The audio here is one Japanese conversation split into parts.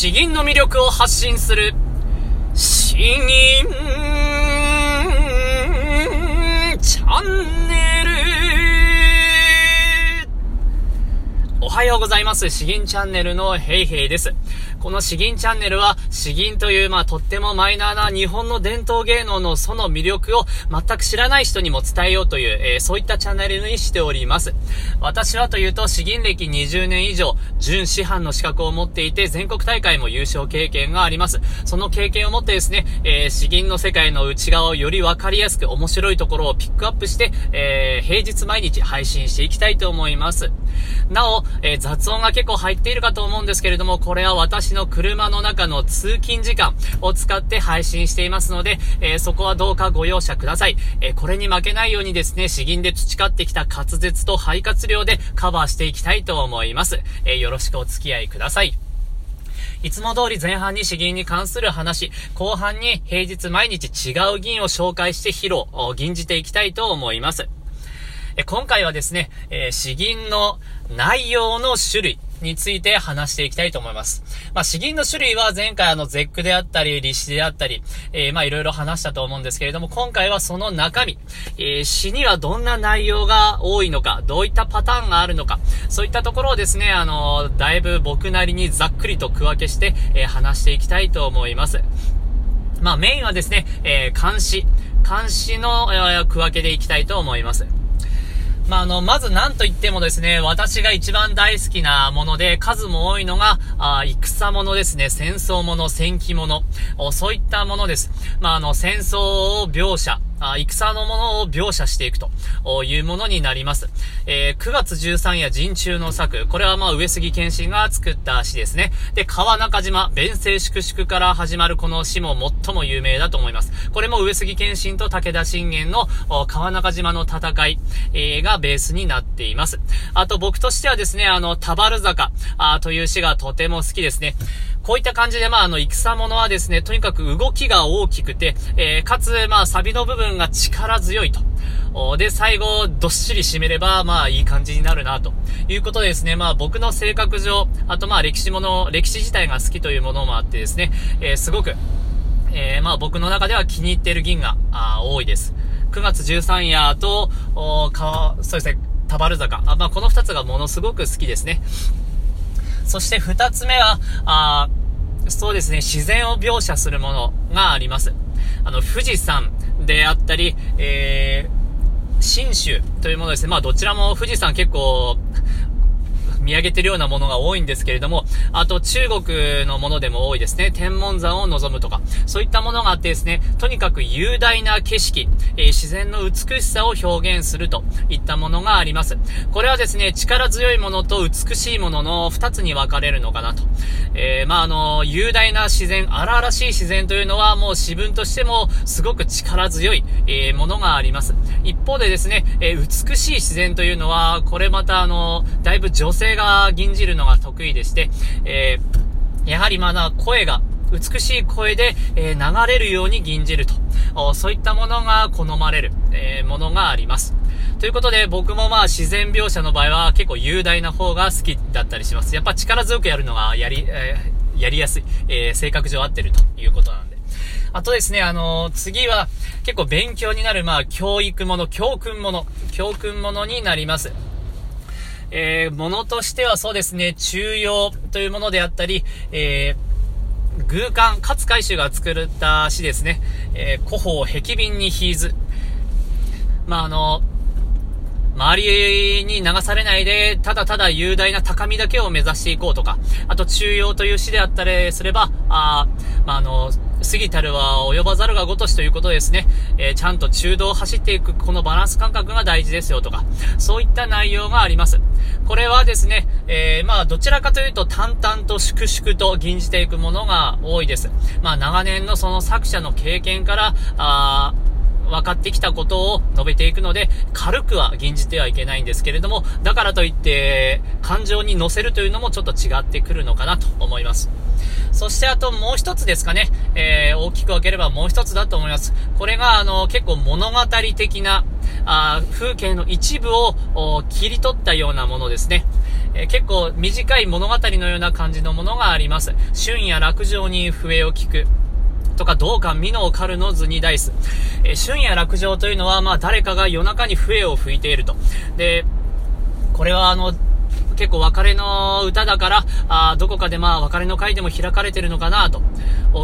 詩吟の魅力を発信する、詩吟チャンネル。はようございます。詩吟チャンネルのヘイヘイです。この詩吟チャンネルは、詩吟という、まあ、とってもマイナーな日本の伝統芸能のその魅力を全く知らない人にも伝えようという、えー、そういったチャンネルにしております。私はというと、詩吟歴20年以上、準師範の資格を持っていて、全国大会も優勝経験があります。その経験を持ってですね、えー、詩吟の世界の内側をよりわかりやすく面白いところをピックアップして、えー、平日毎日配信していきたいと思います。なお、えー、雑音が結構入っているかと思うんですけれども、これは私の車の中の通勤時間を使って配信していますので、えー、そこはどうかご容赦ください。え、これに負けないようにですね、詩吟で培ってきた滑舌と肺活量でカバーしていきたいと思います。え、よろしくお付き合いください。いつも通り前半に詩吟に関する話、後半に平日毎日違う銀を紹介して披露、吟じていきたいと思います。え今回はですね、え詩吟の内容の種類、について話していきたいと思います。まあ、詩吟の種類は前回あの絶句であったり、立詩であったり、えー、まあいろいろ話したと思うんですけれども、今回はその中身、えー、詩にはどんな内容が多いのか、どういったパターンがあるのか、そういったところをですね、あの、だいぶ僕なりにざっくりと区分けして、えー、話していきたいと思います。まあメインはですね、えー、監視、監視の、えー、区分けでいきたいと思います。まあ、あの、まず何と言ってもですね、私が一番大好きなもので、数も多いのが、あ戦ものですね、戦争もの、戦記もの、そういったものです。まあ、あの、戦争を描写、戦のものを描写していくというものになります。えー、9月13夜陣中の作。これはまあ上杉謙信が作った詩ですね。で、川中島、弁声粛々から始まるこの詩も最も有名だと思います。これも上杉謙信と武田信玄の川中島の戦い、えー、がベースになっています。あと僕としてはですね、あの、田原坂あという詩がとても好きですね。こういった感じで、まあ、あの、戦物はですね、とにかく動きが大きくて、えー、かつ、まあ、サビの部分が力強いと。で、最後、どっしり締めれば、まあ、いい感じになるな、ということですね、まあ、僕の性格上、あと、まあ、歴史もの、歴史自体が好きというものもあってですね、えー、すごく、えー、まあ、僕の中では気に入っている銀が、あ多いです。9月13夜と、おか、そうですね、田原坂。あまあ、この2つがものすごく好きですね。そして二つ目は、あそうですね、自然を描写するものがあります。あの、富士山であったり、えー、新州というものですね。まあ、どちらも富士山結構、見上げてるようなものが多いんですけれども、あと中国のものでも多いですね。天文山を望むとか、そういったものがあってですね、とにかく雄大な景色、えー、自然の美しさを表現するといったものがあります。これはですね、力強いものと美しいものの二つに分かれるのかなと。えー、まあ、あの、雄大な自然、荒々しい自然というのはもう自分としてもすごく力強い、えー、ものがあります。一方でですね、え美しい自然というのは、これまたあの、だいぶ女性がが吟じるのが得意でして、えー、やはりまだ声が、美しい声で、えー、流れるように吟じると。そういったものが好まれる、えー、ものがあります。ということで、僕もまあ自然描写の場合は結構雄大な方が好きだったりします。やっぱ力強くやるのがやり、えー、やりやすい、え、性格上合ってるということなんで。あとですね、あのー、次は結構勉強になる、まあ教育もの、教訓もの、教訓ものになります。えー、ものとしてはそうですね、中庸というものであったり、えー、偶感、勝海舟が作った詩ですね、えー、古法壁瓶に引ず。まあ、あの、周りに流されないで、ただただ雄大な高みだけを目指していこうとか、あと中庸という詩であったりすれば、あまあ、あの、過ぎたるは及ばざるがごとしということですね。えー、ちゃんと中道を走っていくこのバランス感覚が大事ですよとか、そういった内容があります。これはですね、えー、まあどちらかというと淡々と粛々と吟じていくものが多いです。まあ長年のその作者の経験から、あ分かってきたことを述べていくので、軽くは吟じてはいけないんですけれども、だからといって、感情に乗せるというのもちょっと違ってくるのかなと思います。そしてあともう一つですかね、えー、大きく分ければもう一つだと思います。これが、あの、結構物語的な、あ風景の一部を切り取ったようなものですね。えー、結構短い物語のような感じのものがあります。春夜落城に笛を聞く。とか、道館美濃狩るの図にダイス。えー、春夜落城というのは、まあ、誰かが夜中に笛を吹いていると。で、これはあの、結構別れの歌だから、あどこかでまあ別れの会でも開かれてるのかなと、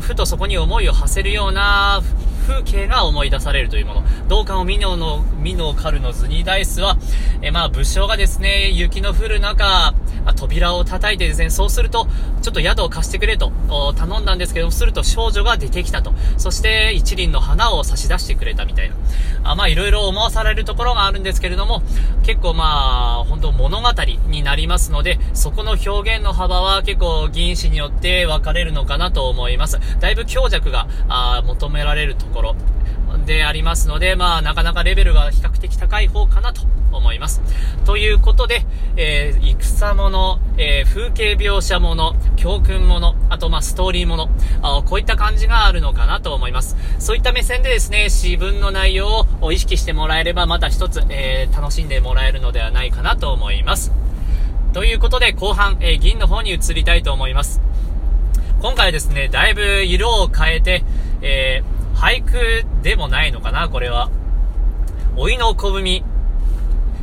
ふとそこに思いを馳せるような風景が思い出されるというもの。同感をミノの、ミノカルのズニダイスは、えまあ武将がですね、雪の降る中、あ扉を叩いてですね、そうすると、ちょっと宿を貸してくれと頼んだんですけど、すると少女が出てきたと。そして一輪の花を差し出してくれたみたいな。あまあいろいろ思わされるところがあるんですけれども、結構まあ、本当物語になりますので、そこの表現の幅は結構議員士によって分かれるのかなと思います。だいぶ強弱があ求められるところでありますので、まあなかなかレベルが比較的高い方かなと思います。ということで、えー、戦もの、えー、風景描写もの、教訓もの、あとまあストーリーものあ、こういった感じがあるのかなと思います。そういった目線でですね、詩文の内容を意識してもらえればまた一つ、えー、楽しんでもらえるのではないかなと思います。ということで、後半、え銀の方に移りたいと思います。今回ですね、だいぶ色を変えて、え俳句でもないのかな、これは。老いの小文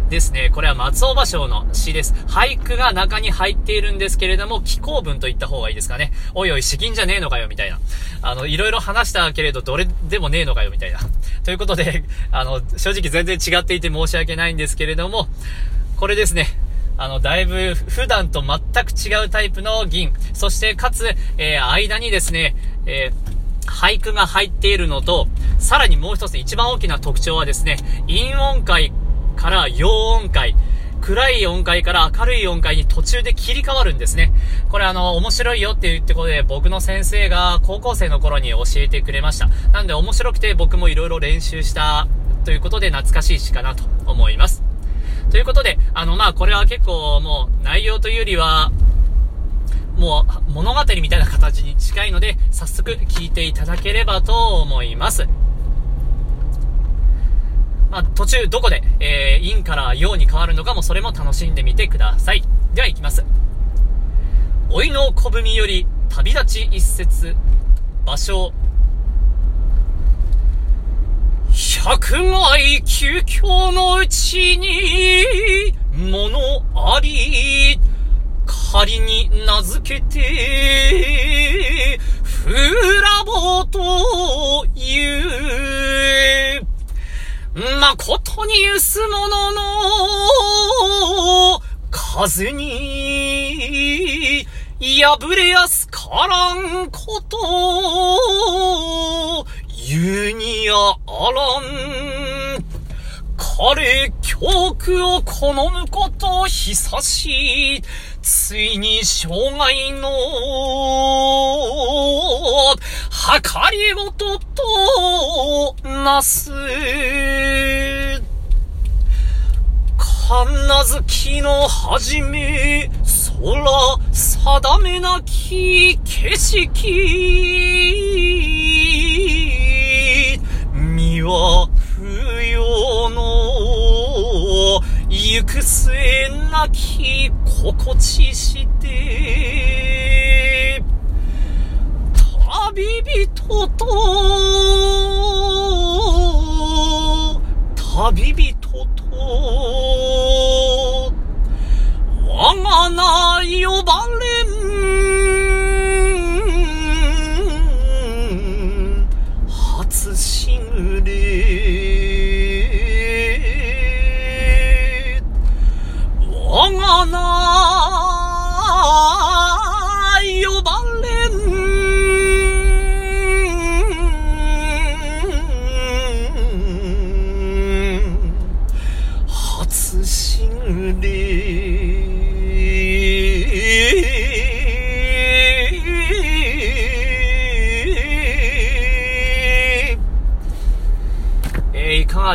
ですね。これは松尾芭蕉の詩です。俳句が中に入っているんですけれども、気候文と言った方がいいですかね。おいおい、詩吟じゃねえのかよ、みたいな。あの、いろいろ話したけれど、どれでもねえのかよ、みたいな。ということで、あの、正直全然違っていて申し訳ないんですけれども、これですね。あの、だいぶ普段と全く違うタイプの銀。そしてかつ、えー、間にですね、えー、俳句が入っているのと、さらにもう一つ一番大きな特徴はですね、陰音階から陽音階、暗い音階から明るい音階に途中で切り替わるんですね。これあの、面白いよって言ってことで、僕の先生が高校生の頃に教えてくれました。なんで面白くて僕も色々練習したということで懐かしい詩かなと思います。ということで、あの、まあ、これは結構もう内容というよりは、もう物語みたいな形に近いので、早速聞いていただければと思います。まあ、途中どこで、えー、陰から陽に変わるのかもそれも楽しんでみてください。では行きます。老いの小文より旅立ち一節、場所、百害究極のうちに、ものあり、仮に名付けて、フラボという。誠にゆすものの、風に、破れやすからんこと、言うにやあらん。彼、教句を好むこと久しい。ついに障害の、計りごとと、なす。神奈月の始め、空、定めなき景色。身は行く末なき心地して、旅人と、旅人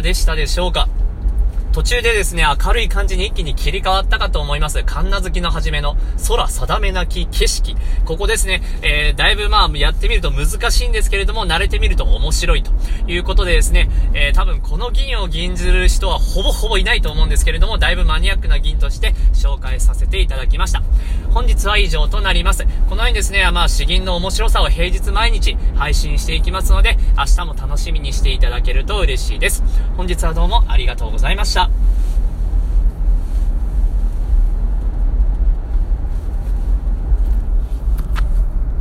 でしたでしょうか。途中でですね、明るい感じに一気に切り替わったかと思います。カンナ好きの初めの空定めなき景色。ここですね、えー、だいぶまあ、やってみると難しいんですけれども、慣れてみると面白いということでですね、えー、多分この銀を銀ずる人はほぼほぼいないと思うんですけれども、だいぶマニアックな銀として紹介させていただきました。本日は以上となります。このようにですね、まあ、詩吟の面白さを平日毎日配信していきますので、明日も楽しみにしていただけると嬉しいです。本日はどうもありがとうございました。